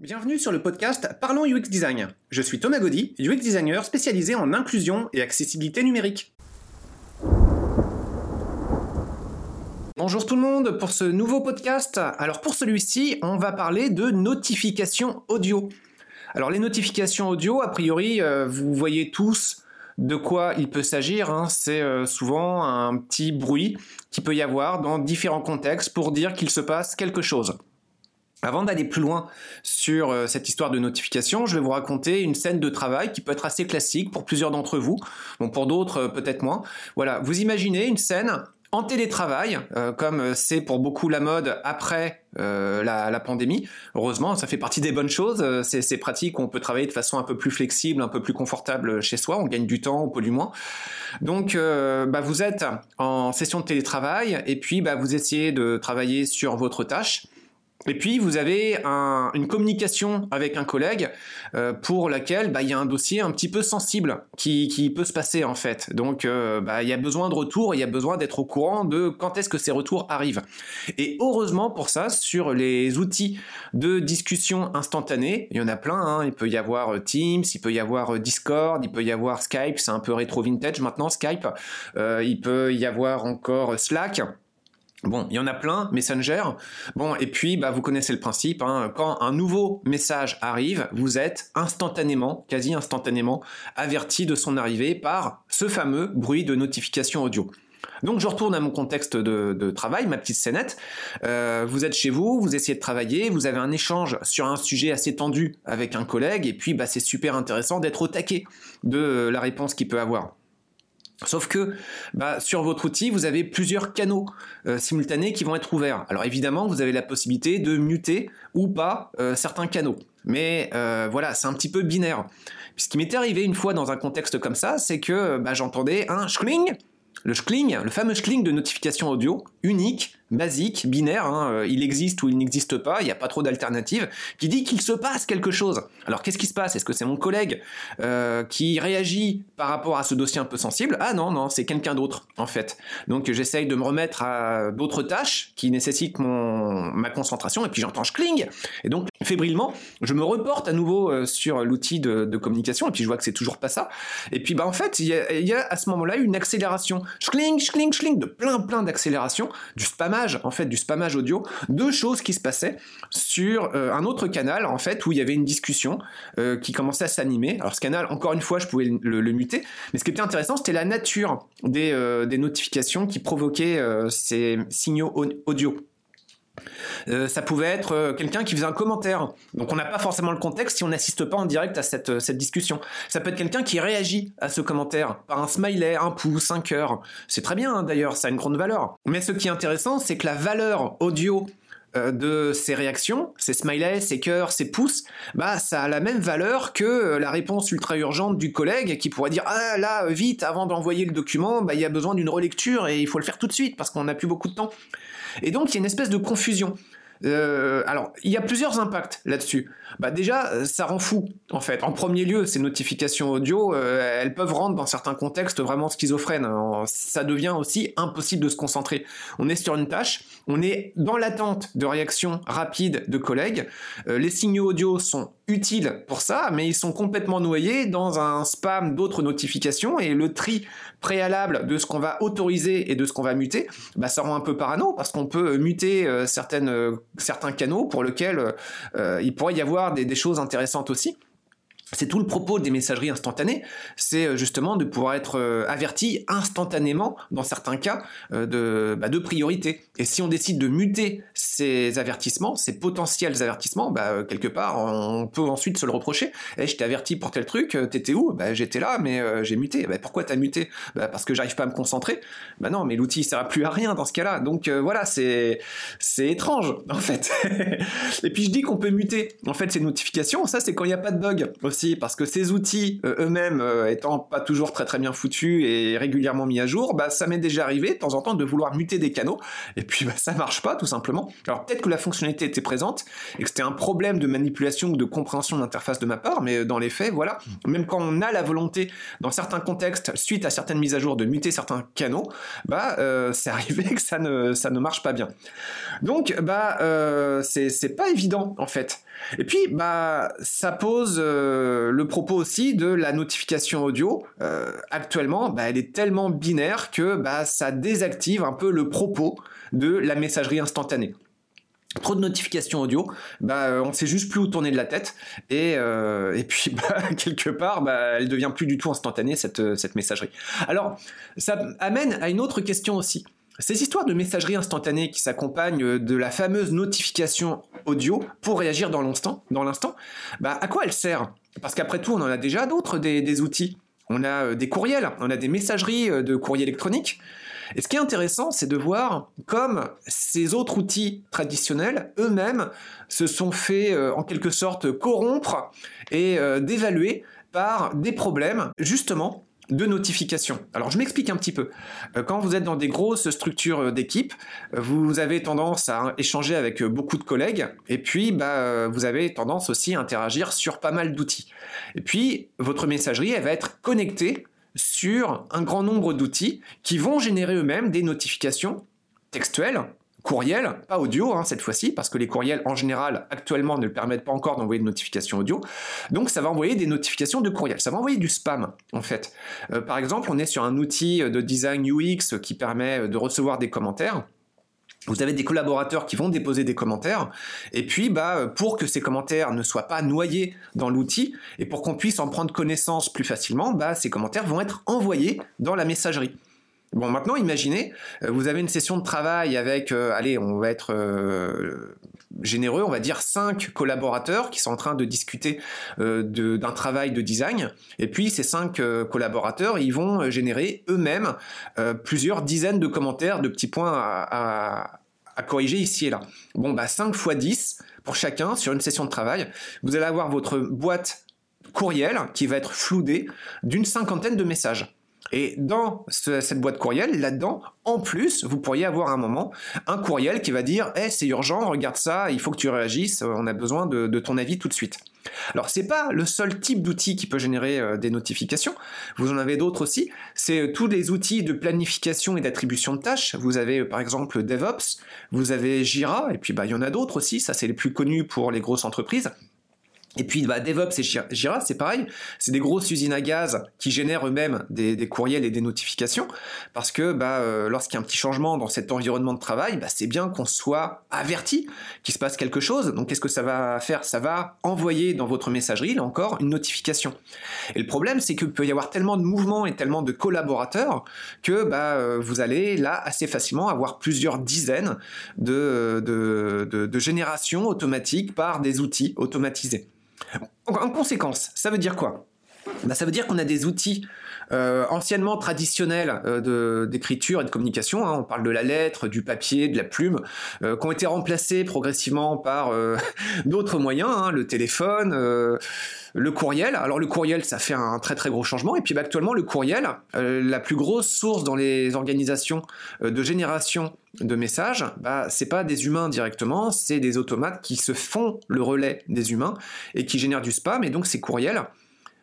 Bienvenue sur le podcast Parlons UX Design. Je suis Thomas Gaudy, UX designer spécialisé en inclusion et accessibilité numérique. Bonjour tout le monde pour ce nouveau podcast. Alors pour celui-ci, on va parler de notifications audio. Alors les notifications audio, a priori, euh, vous voyez tous de quoi il peut s'agir. Hein. C'est euh, souvent un petit bruit qui peut y avoir dans différents contextes pour dire qu'il se passe quelque chose. Avant d'aller plus loin sur euh, cette histoire de notification, je vais vous raconter une scène de travail qui peut être assez classique pour plusieurs d'entre vous, bon pour d'autres euh, peut-être moins. Voilà, vous imaginez une scène en télétravail, euh, comme c'est pour beaucoup la mode après la, pandémie. Heureusement, ça fait partie des bonnes choses. c'est pratique, on peut travailler de façon un peu plus flexible, un peu plus confortable chez soi, on gagne du temps, on pollue moins. Donc, bah, vous êtes en session de télétravail et puis bah, vous essayez de travailler sur votre tâche. Et puis vous avez une communication avec un collègue euh, pour laquelle bah, il y a un dossier un petit peu sensible qui, peut se passer en fait. Donc euh, bah, il y a besoin de retour, il y a besoin d'être au courant de quand est-ce que ces retours arrivent. Et heureusement pour ça, sur les outils de discussion instantanée, il y en a plein. Hein. Il peut y avoir euh, Teams, il peut y avoir Discord, il peut y avoir Skype, c'est un peu rétro vintage maintenant Skype. il peut y avoir encore Slack. Bon, il y en a plein, Messenger. Bon, et puis, bah, vous connaissez le principe. Hein. quand un nouveau message arrive, vous êtes instantanément, quasi instantanément, averti de son arrivée par ce fameux bruit de notification audio. Donc je retourne à mon contexte de, travail, ma petite scénette. Euh, vous êtes chez vous, vous essayez de travailler, vous avez un échange sur un sujet assez tendu avec un collègue, et puis bah, c'est super intéressant d'être au taquet de la réponse qu'il peut avoir. Sauf que bah, sur votre outil, vous avez plusieurs canaux euh, simultanés qui vont être ouverts. Alors évidemment, vous avez la possibilité de muter ou pas euh, certains canaux. Mais euh, voilà, c'est un petit peu binaire. ce qui m'était arrivé une fois dans un contexte comme ça, c'est que bah, j'entendais un schling, le schling, le fameux schling de notification audio, unique, basique, binaire, hein, euh, il existe ou il n'existe pas, il n'y a pas trop d'alternatives, qui dit qu'il se passe quelque chose. Alors qu'est-ce qui se passe? Est-ce que c'est mon collègue euh, qui réagit par rapport à ce dossier un peu sensible? Ah non, non, c'est quelqu'un d'autre en fait. Donc j'essaye de me remettre à d'autres tâches qui nécessitent mon, ma concentration, et puis j'entends schling, et donc fébrilement, je me reporte à nouveau euh, sur l'outil de, communication, et puis je vois que c'est toujours pas ça. Et puis bah en fait, il y a, à ce moment-là une accélération, schling, schling, schling, de plein plein d'accélération, du en fait du spamage audio, deux choses qui se passaient sur euh, un autre canal en fait où il y avait une discussion euh, qui commençait à s'animer. Alors ce canal, encore une fois, je pouvais le, muter, mais ce qui était intéressant, c'était la nature des, euh, des, notifications qui provoquaient ces signaux audio. Euh, ça pouvait être euh, quelqu'un qui faisait un commentaire. Donc on n'a pas forcément le contexte si on n'assiste pas en direct à cette, euh, discussion. Ça peut être quelqu'un qui réagit à ce commentaire par un smiley, un pouce, un cœur. C'est très bien hein, d'ailleurs, ça a une grande valeur. Mais ce qui est intéressant, c'est que la valeur audio de ces réactions, ces smileys, ces cœurs, ces pouces, bah ça a la même valeur que la réponse ultra urgente du collègue qui pourrait dire ah là vite avant d'envoyer le document, bah il y a besoin d'une relecture et il faut le faire tout de suite parce qu'on n'a plus beaucoup de temps. Et donc il y a une espèce de confusion. Euh, alors, il y a plusieurs impacts là-dessus. Bah déjà, euh, ça rend fou, en fait. En premier lieu, ces notifications audio, euh, elles peuvent rendre dans certains contextes vraiment schizophrènes. Ça devient aussi impossible de se concentrer. On est sur une tâche, on est dans l'attente de réactions rapides de collègues. les signaux audio sont utiles pour ça, mais ils sont complètement noyés dans un spam d'autres notifications et le tri préalable de ce qu'on va autoriser et de ce qu'on va muter, bah, ça rend un peu parano parce qu'on peut muter certaines certains canaux pour lesquels euh, il pourrait y avoir des, choses intéressantes aussi. C'est tout le propos des messageries instantanées, c'est euh, justement de pouvoir être euh, averti instantanément, dans certains cas, euh, de, bah, de priorité. Et si on décide de muter ces avertissements, ces potentiels avertissements, bah, quelque part, on peut ensuite se le reprocher. Eh, je t'ai averti pour tel truc, t'étais où? Bah, J'étais là, mais j'ai muté. Bah, pourquoi t'as muté? Parce que j'arrive pas à me concentrer. Bah non, mais l'outil ne sert plus à rien dans ce cas-là. Donc voilà, c'est étrange, en fait. Et puis je dis qu'on peut muter, en fait, ces notifications, ça c'est quand il n'y a pas de bug parce que ces outils euh, eux-mêmes euh, étant pas toujours très très bien foutus et régulièrement mis à jour, bah ça m'est déjà arrivé de temps en temps de vouloir muter des canaux et puis bah, ça marche pas tout simplement. Alors peut-être que la fonctionnalité était présente et que c'était un problème de manipulation ou de compréhension d'interface de ma part, mais dans les faits, voilà, même quand on a la volonté dans certains contextes suite à certaines mises à jour de muter certains canaux, bah c'est arrivé que ça ne ça ne marche pas bien. Donc bah c'est pas évident en fait. Et puis, bah, ça pose euh, le propos aussi de la notification audio. Euh, actuellement, bah, elle est tellement binaire que bah, ça désactive un peu le propos de la messagerie instantanée. Trop de notifications audio, bah, euh, on sait juste plus où tourner de la tête, et, puis bah, quelque part, elle devient plus du tout instantanée cette messagerie. Alors, ça amène à une autre question aussi. Ces histoires de messagerie instantanée qui s'accompagnent de la fameuse notification audio pour réagir dans l'instant, dans l'instant, bah à quoi elle sert? Parce qu'après tout, on en a déjà d'autres des, outils. On a euh, des courriels, on a des messageries euh, de courrier électronique. Et ce qui est intéressant, c'est de voir comme ces autres outils traditionnels eux-mêmes se sont fait euh, en quelque sorte corrompre et dévaluer par des problèmes justement de notification. Alors je m'explique un petit peu. Euh, quand vous êtes dans des grosses structures euh, d'équipe, euh, vous avez tendance à échanger avec beaucoup de collègues et puis bah, vous avez tendance aussi à interagir sur pas mal d'outils. Et puis votre messagerie, elle va être connectée sur un grand nombre d'outils qui vont générer eux-mêmes des notifications textuelles courriel, pas audio hein, cette fois-ci, parce que les courriels en général actuellement ne permettent pas encore d'envoyer de notifications audio. Donc ça va envoyer des notifications de courriel, ça va envoyer du spam en fait. Euh, par exemple, on est sur un outil de design UX qui permet de recevoir des commentaires. Vous avez des collaborateurs qui vont déposer des commentaires, et puis bah, pour que ces commentaires ne soient pas noyés dans l'outil, et pour qu'on puisse en prendre connaissance plus facilement, bah, ces commentaires vont être envoyés dans la messagerie. Bon, maintenant, imaginez, euh, vous avez une session de travail avec, euh, allez, on va être euh, généreux, on va dire cinq collaborateurs qui sont en train de discuter d'un travail de design. Et puis, ces cinq collaborateurs, ils vont générer eux-mêmes plusieurs dizaines de commentaires, de petits points à, corriger ici et là. Bon, bah, 5 fois 10 pour chacun sur une session de travail. Vous allez avoir votre boîte courriel qui va être floudée d'une cinquantaine de messages. Et dans cette boîte courriel, là-dedans, en plus, vous pourriez avoir un moment un courriel qui va dire c'est urgent, regarde ça, il faut que tu réagisses, on a besoin de, ton avis tout de suite. Alors c'est pas le seul type d'outil qui peut générer euh, des notifications. Vous en avez d'autres aussi. C'est euh, tous les outils de planification et d'attribution de tâches. Vous avez euh, par exemple DevOps, vous avez Jira, et puis bah il y en a d'autres aussi. Ça c'est les plus connus pour les grosses entreprises. Et puis bah, DevOps et Jira, c'est pareil, c'est des grosses usines à gaz qui génèrent eux-mêmes des, courriels et des notifications, parce que bah, euh, lorsqu'il y a un petit changement dans cet environnement de travail, bah, c'est bien qu'on soit averti qu'il se passe quelque chose. Donc qu'est-ce que ça va faire? Ça va envoyer dans votre messagerie, là encore, une notification. Et le problème, c'est qu'il peut y avoir tellement de mouvements et tellement de collaborateurs que bah, euh, vous allez là assez facilement avoir plusieurs dizaines de, de, de générations automatiques par des outils automatisés. En conséquence, ça veut dire quoi? Bah, Ça veut dire qu'on a des outils euh, anciennement traditionnels euh, d'écriture et de communication, hein. on parle de la lettre, du papier, de la plume, euh, qui ont été remplacés progressivement par d'autres moyens, hein, le téléphone, le courriel. Alors le courriel, ça fait un très très gros changement. Et puis bah, actuellement, le courriel, la plus grosse source dans les organisations de génération de messages, bah, c'est pas des humains directement, c'est des automates qui se font le relais des humains et qui génèrent du spam. Et donc ces courriels,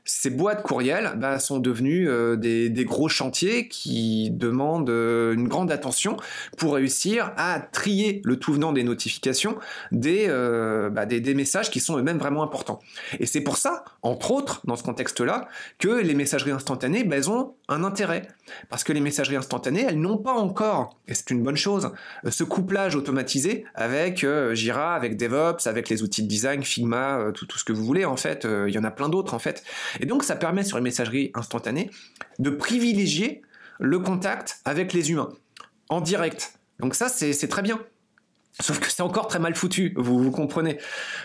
ces boîtes courriels bah, sont devenues euh, des, gros chantiers qui demandent euh, une grande attention pour réussir à trier le tout venant des notifications des, euh, bah, des, messages qui sont eux-mêmes vraiment importants. Et c'est pour ça, entre autres, dans ce contexte-là, que les messageries instantanées, bah, ont un intérêt. Parce que les messageries instantanées, elles n'ont pas encore, et c'est une bonne chose, ce couplage automatisé avec Jira, avec DevOps, avec les outils de design, Figma, tout, tout ce que vous voulez en fait. Il y en a plein d'autres en fait. Et donc ça permet sur les messageries instantanées de privilégier le contact avec les humains en direct. Donc ça c'est très bien. Sauf que c'est encore très mal foutu, vous, vous comprenez.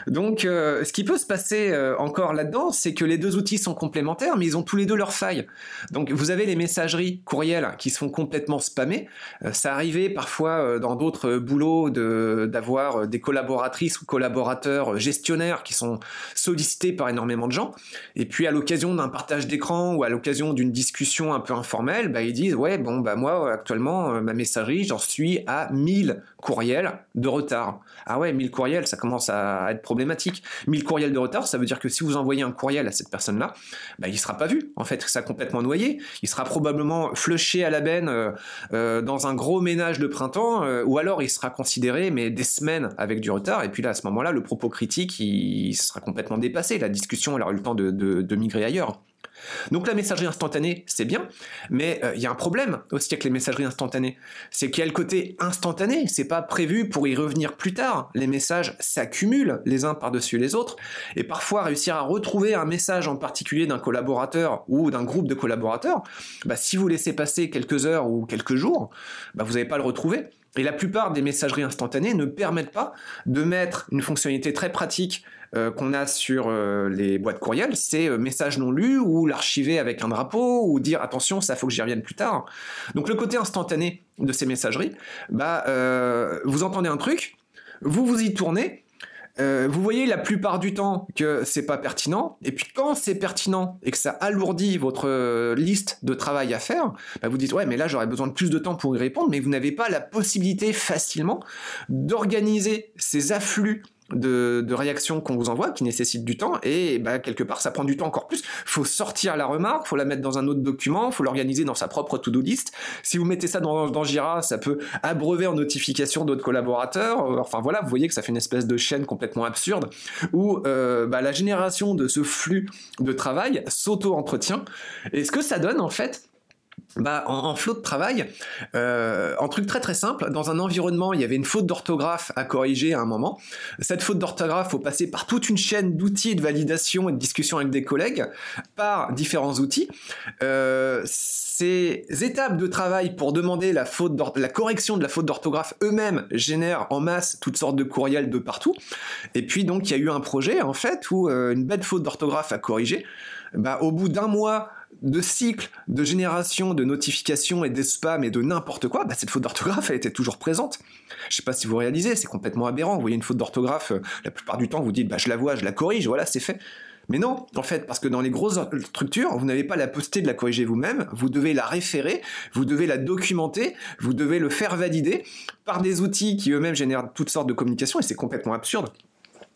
Donc, euh, ce qui peut se passer euh, encore là-dedans, c'est que les deux outils sont complémentaires, mais ils ont tous les deux leurs failles. Donc, vous avez les messageries courriels qui sont complètement spammées. Euh, ça arrivait parfois dans d'autres boulots d'avoir des collaboratrices ou collaborateurs gestionnaires qui sont sollicités par énormément de gens. Et puis, à l'occasion d'un partage d'écran ou à l'occasion d'une discussion un peu informelle, bah, ils disent ouais bon bah moi actuellement ma messagerie j'en suis à 1000 courriels de retard. Ah ouais, 1000 courriels, ça commence à être problématique. 1000 courriels de retard, ça veut dire que si vous envoyez un courriel à cette personne-là, bah, il sera pas vu. En fait, ça a complètement noyé. Il sera probablement flushé à la benne euh, euh, dans un gros ménage de printemps, euh, ou alors il sera considéré, mais des semaines avec du retard. Et puis là, à ce moment-là, le propos critique, il, sera complètement dépassé. La discussion, elle aura eu le temps de migrer ailleurs. Donc la messagerie instantanée, c'est bien, mais euh, il y a un problème aussi avec les messageries instantanées. C'est qu'il y a le côté instantané, c'est pas prévu pour y revenir plus tard. Les messages s'accumulent les uns par-dessus les autres, et parfois réussir à retrouver un message en particulier d'un collaborateur ou d'un groupe de collaborateurs, bah, si vous laissez passer quelques heures ou quelques jours, bah, vous n'allez pas le retrouver. Et la plupart des messageries instantanées ne permettent pas de mettre une fonctionnalité très pratique euh, qu'on a sur euh, les boîtes courriels, c'est euh, message non lu ou l'archiver avec un drapeau ou dire attention, ça faut que j'y revienne plus tard. Donc le côté instantané de ces messageries, bah vous entendez un truc, vous vous y tournez vous voyez la plupart du temps que c'est pas pertinent, et puis quand c'est pertinent et que ça alourdit votre liste de travail à faire, bah, vous dites ouais mais là j'aurais besoin de plus de temps pour y répondre, mais vous n'avez pas la possibilité facilement d'organiser ces afflux de, réactions qu'on vous envoie qui nécessitent du temps et bah, quelque part ça prend du temps encore plus. Faut sortir la remarque, faut la mettre dans un autre document, faut l'organiser dans sa propre to-do list. Si vous mettez ça dans, dans Jira, ça peut abreuver en notification d'autres collaborateurs. Enfin voilà, vous voyez que ça fait une espèce de chaîne complètement absurde où euh, bah, la génération de ce flux de travail s'auto-entretient. Et ce que ça donne en fait, bah, en, flot de travail, euh, un truc très très simple, dans un environnement, il y avait une faute d'orthographe à corriger à un moment. Cette faute d'orthographe, faut passer par toute une chaîne d'outils de validation et de discussion avec des collègues, par différents outils. Euh, ces étapes de travail pour demander la correction de la faute d'orthographe eux-mêmes génèrent en masse toutes sortes de courriels de partout. Et puis donc il y a eu un projet en fait où euh, une belle faute d'orthographe à corriger. Bah, au bout d'un mois de cycle de génération de notifications et de spams et de n'importe quoi, bah, cette faute d'orthographe, elle était toujours présente. Je sais pas si vous réalisez, c'est complètement aberrant. Vous voyez une faute d'orthographe, euh, la plupart du temps, vous dites, bah, je la vois, je la corrige, voilà, c'est fait. Mais non, en fait, parce que dans les grosses structures, vous n'avez pas la possibilité de la corriger vous-même, vous devez la référer, vous devez la documenter, vous devez le faire valider par des outils qui eux-mêmes génèrent toutes sortes de communications, et c'est complètement absurde.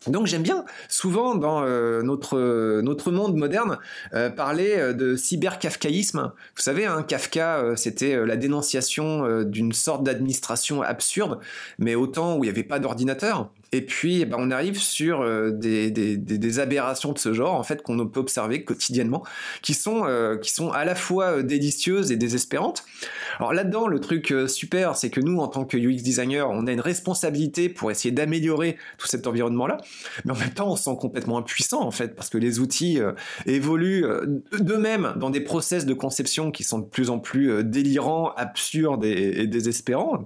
Donc j'aime bien souvent dans euh, notre, notre monde moderne euh, parler euh, de cyberkafkaïsme. Vous savez, hein, Kafka, c'était la dénonciation d'une sorte d'administration absurde, mais autant où il n'y avait pas d'ordinateur. Et puis, ben, on arrive sur euh, des, aberrations de ce genre, en fait, qu'on peut observer quotidiennement, qui sont, euh, qui sont à la fois euh, délicieuses et désespérantes. Alors là-dedans, le truc super, c'est que nous, en tant que UX designer, on a une responsabilité pour essayer d'améliorer tout cet environnement-là, mais en même temps, on se sent complètement impuissant, en fait, parce que les outils évoluent d'eux-mêmes dans des process de conception qui sont de plus en plus délirants, absurdes et, désespérants.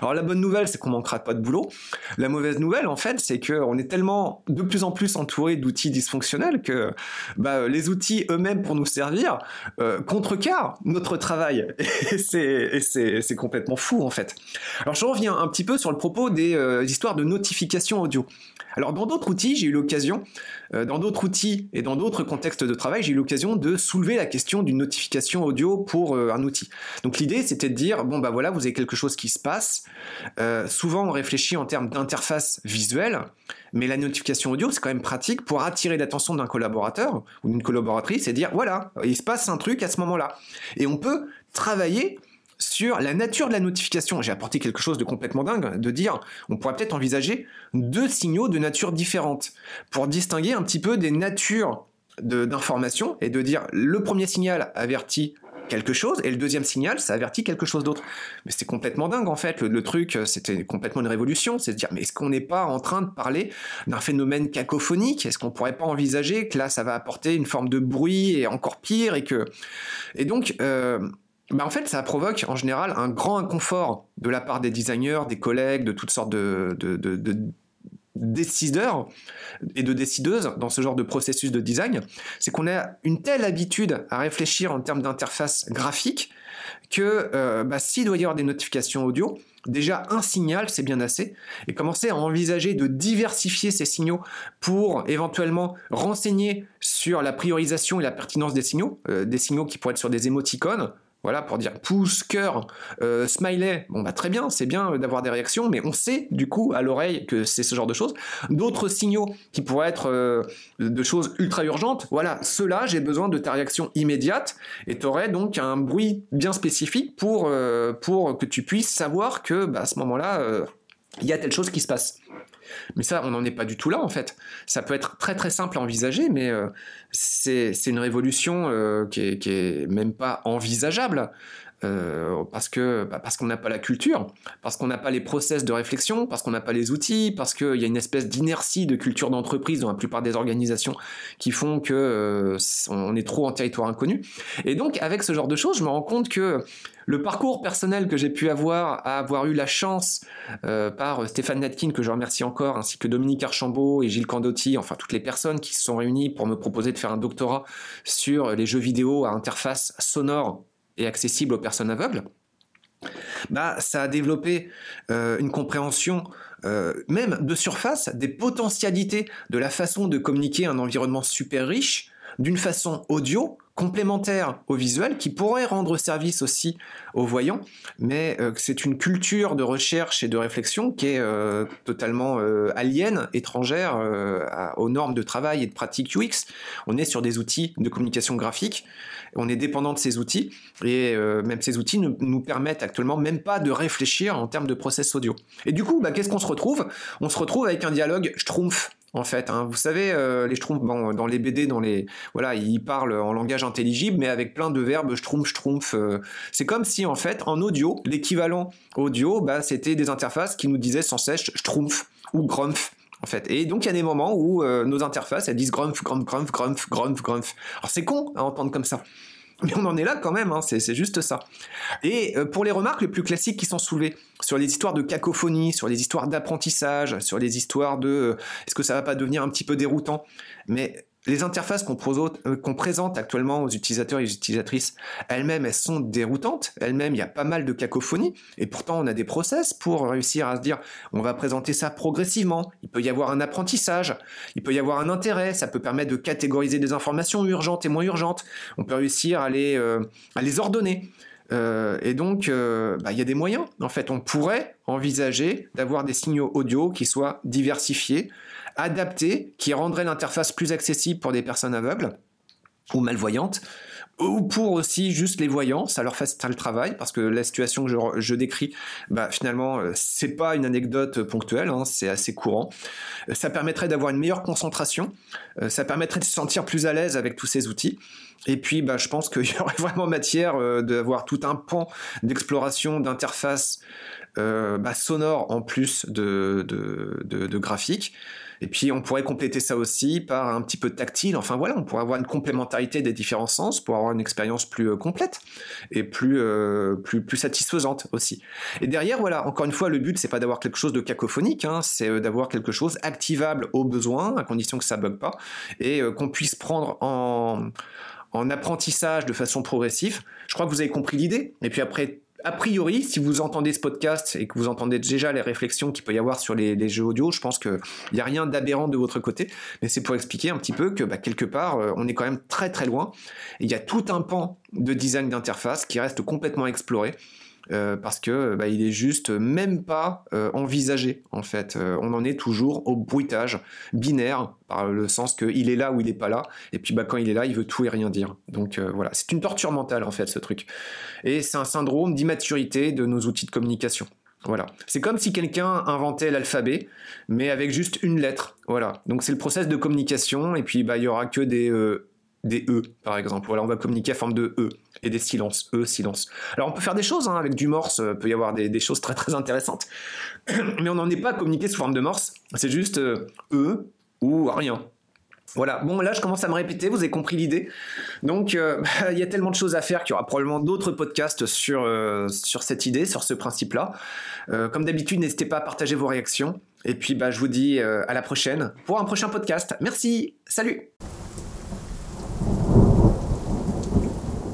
Alors la bonne nouvelle, c'est qu'on manquera pas de boulot. La mauvaise nouvelle, en fait, c'est qu'on est tellement de plus en plus entouré d'outils dysfonctionnels que bah, les outils eux-mêmes pour nous servir euh, contrecarrent notre travail. Et c'est complètement fou, en fait. Alors, je reviens un petit peu sur le propos des euh, histoires de notification audio. Alors dans d'autres outils, j'ai eu l'occasion, euh, dans d'autres outils et dans d'autres contextes de travail, j'ai eu l'occasion de soulever la question d'une notification audio pour euh, un outil. Donc l'idée, c'était de dire, bon bah voilà, vous avez quelque chose qui se passe. Euh, souvent, on réfléchit en termes d'interface visuelle, mais la notification audio, c'est quand même pratique pour attirer l'attention d'un collaborateur ou d'une collaboratrice et dire, voilà, il se passe un truc à ce moment-là. Et on peut travailler sur la nature de la notification. J'ai apporté quelque chose de complètement dingue, de dire on pourrait peut-être envisager deux signaux de nature différente pour distinguer un petit peu des natures d'informations et de dire le premier signal avertit quelque chose et le deuxième signal ça avertit quelque chose d'autre. Mais c'est complètement dingue en fait. Le, truc c'était complètement une révolution, c'est de dire mais est-ce qu'on n'est pas en train de parler d'un phénomène cacophonique? Est-ce qu'on pourrait pas envisager que là ça va apporter une forme de bruit et encore pire et que et donc euh, bah en fait, ça provoque en général un grand inconfort de la part des designers, des collègues, de toutes sortes de, décideurs et de décideuses dans ce genre de processus de design, c'est qu'on a une telle habitude à réfléchir en termes d'interface graphique que euh, bah, s'il doit y avoir des notifications audio, déjà un signal, c'est bien assez, et commencer à envisager de diversifier ces signaux pour éventuellement renseigner sur la priorisation et la pertinence des signaux, euh, des signaux qui pourraient être sur des émoticônes, voilà, pour dire pouce, cœur, euh, smiley. Bon, bah très bien, c'est bien d'avoir des réactions, mais on sait du coup à l'oreille que c'est ce genre de choses. D'autres signaux qui pourraient être euh, de choses ultra urgentes, voilà, ceux-là, j'ai besoin de ta réaction immédiate et tu aurais donc un bruit bien spécifique pour, euh, pour que tu puisses savoir que bah, à ce moment-là, il y a telle chose qui se passe. Mais ça, on n'en est pas du tout là en fait. Ça peut être très très simple à envisager, mais euh, c'est une révolution euh, qui, est, qui, est, même pas envisageable. Euh, parce que bah, parce qu'on n'a pas la culture, parce qu'on n'a pas les process de réflexion, parce qu'on n'a pas les outils, parce qu'il y a une espèce d'inertie de culture d'entreprise dans la plupart des organisations qui font que euh, on est trop en territoire inconnu. Et donc avec ce genre de choses, je me rends compte que le parcours personnel que j'ai pu avoir, à avoir eu la chance euh, par Stéphane Natkin, que je remercie encore, ainsi que Dominique Archambault et Gilles Candotti, enfin toutes les personnes qui se sont réunies pour me proposer de faire un doctorat sur les jeux vidéo à interface sonore et accessible aux personnes aveugles, bah, ça a développé euh, une compréhension euh, même de surface des potentialités de la façon de communiquer un environnement super riche d'une façon audio complémentaire au visuel qui pourrait rendre service aussi aux voyants, mais euh, c'est une culture de recherche et de réflexion qui est euh, totalement euh, étrangère aux normes de travail et de pratique UX. On est sur des outils de communication graphique, on est dépendant de ces outils, et même ces outils ne nous permettent actuellement même pas de réfléchir en termes de process audio. Et du coup, bah, qu'est-ce qu'on se retrouve? On se retrouve avec un dialogue schtroumpf en fait. Hein. Vous savez, euh, les schtroumpfs, dans les BD, dans les, voilà, ils parlent en langage intelligible, mais avec plein de verbes schtroumpf, schtroumpf. Euh. c'est comme si, en fait, en audio, l'équivalent audio, bah, c'était des interfaces qui nous disaient sans cesse schtroumpf ou grumpf. En fait. Et donc il y a des moments où euh, nos interfaces elles disent grumpf, grumpf, grumpf, grumpf, grumpf, grumpf. Alors c'est con à entendre comme ça. Mais on en est là quand même, hein, c'est juste ça. Et euh, pour les remarques les plus classiques qui sont soulevées sur les histoires de cacophonie, sur les histoires d'apprentissage, sur les histoires de euh, est-ce que ça va pas devenir un petit peu déroutant? Mais les interfaces euh, qu'on présente actuellement aux utilisateurs et aux utilisatrices, elles-mêmes, elles sont déroutantes. Elles-mêmes, il y a pas mal de cacophonie. Et pourtant, on a des process pour réussir à se dire, on va présenter ça progressivement. Il peut y avoir un apprentissage. Il peut y avoir un intérêt. Ça peut permettre de catégoriser des informations urgentes et moins urgentes. On peut réussir à les, euh, à les ordonner. Euh, et donc, bah, il y a des moyens. En fait, on pourrait envisager d'avoir des signaux audio qui soient diversifiés, adapté qui rendrait l'interface plus accessible pour des personnes aveugles ou malvoyantes, ou pour aussi juste les voyants, ça leur faciliterait le travail, parce que la situation que je, décris, bah, finalement, euh, c'est pas une anecdote ponctuelle, hein, c'est assez courant. Euh, ça permettrait d'avoir une meilleure concentration, euh, ça permettrait de se sentir plus à l'aise avec tous ces outils. Et puis, bah, je pense qu'il y aurait vraiment matière d'avoir tout un pan d'exploration d'interface bah, sonore en plus de, de, de. Et puis on pourrait compléter ça aussi par un petit peu tactile. Enfin voilà, on pourrait avoir une complémentarité des différents sens pour avoir une expérience plus euh, complète et plus, euh, plus, plus satisfaisante aussi. Et derrière, voilà, encore une fois, le but c'est pas d'avoir quelque chose de cacophonique, hein, c'est euh, d'avoir quelque chose activable au besoin, à condition que ça bug pas, et qu'on puisse prendre en en apprentissage de façon progressive. Je crois que vous avez compris l'idée. Et puis après, a priori, si vous entendez ce podcast et que vous entendez déjà les réflexions qu'il peut y avoir sur les, jeux audio, je pense qu'il n'y a rien d'aberrant de votre côté, mais c'est pour expliquer un petit peu que bah, quelque part, euh, on est quand même très très loin. Il y a tout un pan de design d'interface qui reste complètement exploré. Euh, parce que bah, il est juste même pas euh, envisagé en fait. Euh, on en est toujours au bruitage binaire par le sens qu'il est là ou il est pas là, et puis bah, quand il est là, il veut tout et rien dire. Donc voilà, c'est une torture mentale en fait ce truc, et c'est un syndrome d'immaturité de nos outils de communication. Voilà. C'est comme si quelqu'un inventait l'alphabet, mais avec juste une lettre. Voilà. Donc c'est le process de communication, et puis bah il y aura que des des E, par exemple. Voilà, on va communiquer à forme de E et des silences. E, silence. Alors, on peut faire des choses hein, avec du morse, il euh, peut y avoir des, choses très très intéressantes. Mais on n'en est pas communiqué sous forme de morse, c'est juste euh, E ou rien. Voilà, bon là je commence à me répéter, vous avez compris l'idée. Donc euh, il y a tellement de choses à faire qu'il y aura probablement d'autres podcasts sur, sur cette idée, sur ce principe-là. Comme d'habitude, n'hésitez pas à partager vos réactions. Et puis bah, je vous dis à la prochaine pour un prochain podcast. Merci, salut